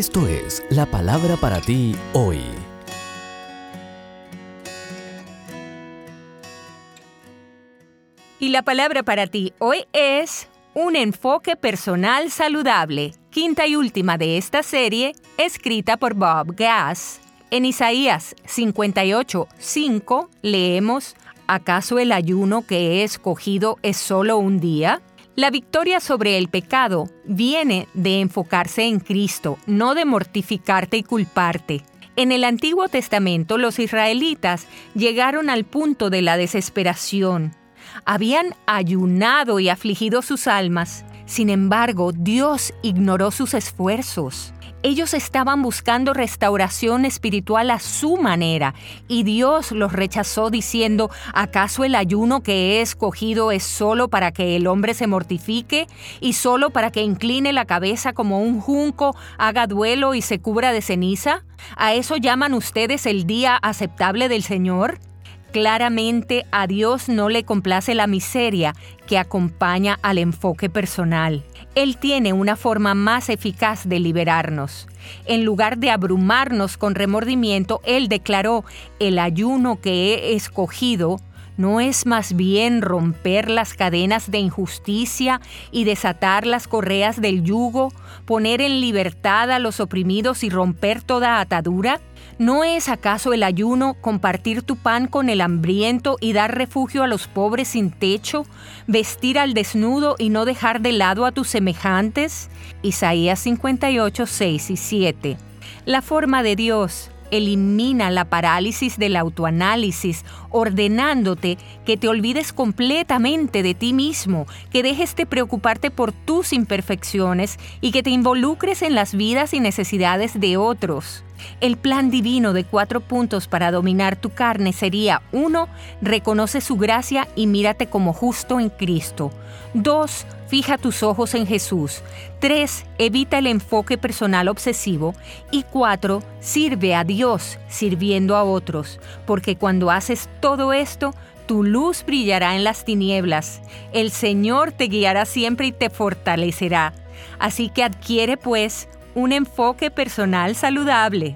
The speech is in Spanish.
Esto es la palabra para ti hoy. Y la palabra para ti hoy es un enfoque personal saludable, quinta y última de esta serie, escrita por Bob Gass. En Isaías 58, 5 leemos, ¿acaso el ayuno que he escogido es solo un día? La victoria sobre el pecado viene de enfocarse en Cristo, no de mortificarte y culparte. En el Antiguo Testamento los israelitas llegaron al punto de la desesperación. Habían ayunado y afligido sus almas. Sin embargo, Dios ignoró sus esfuerzos. Ellos estaban buscando restauración espiritual a su manera y Dios los rechazó diciendo, ¿acaso el ayuno que he escogido es solo para que el hombre se mortifique y solo para que incline la cabeza como un junco, haga duelo y se cubra de ceniza? ¿A eso llaman ustedes el día aceptable del Señor? Claramente a Dios no le complace la miseria que acompaña al enfoque personal. Él tiene una forma más eficaz de liberarnos. En lugar de abrumarnos con remordimiento, Él declaró, el ayuno que he escogido ¿No es más bien romper las cadenas de injusticia y desatar las correas del yugo, poner en libertad a los oprimidos y romper toda atadura? ¿No es acaso el ayuno compartir tu pan con el hambriento y dar refugio a los pobres sin techo, vestir al desnudo y no dejar de lado a tus semejantes? Isaías 58, 6 y 7. La forma de Dios elimina la parálisis del autoanálisis, ordenándote que te olvides completamente de ti mismo, que dejes de preocuparte por tus imperfecciones y que te involucres en las vidas y necesidades de otros. El plan divino de cuatro puntos para dominar tu carne sería 1. Reconoce su gracia y mírate como justo en Cristo. 2. Fija tus ojos en Jesús. 3. Evita el enfoque personal obsesivo. Y 4. Sirve a Dios sirviendo a otros, porque cuando haces todo esto, tu luz brillará en las tinieblas. El Señor te guiará siempre y te fortalecerá. Así que adquiere pues un enfoque personal saludable.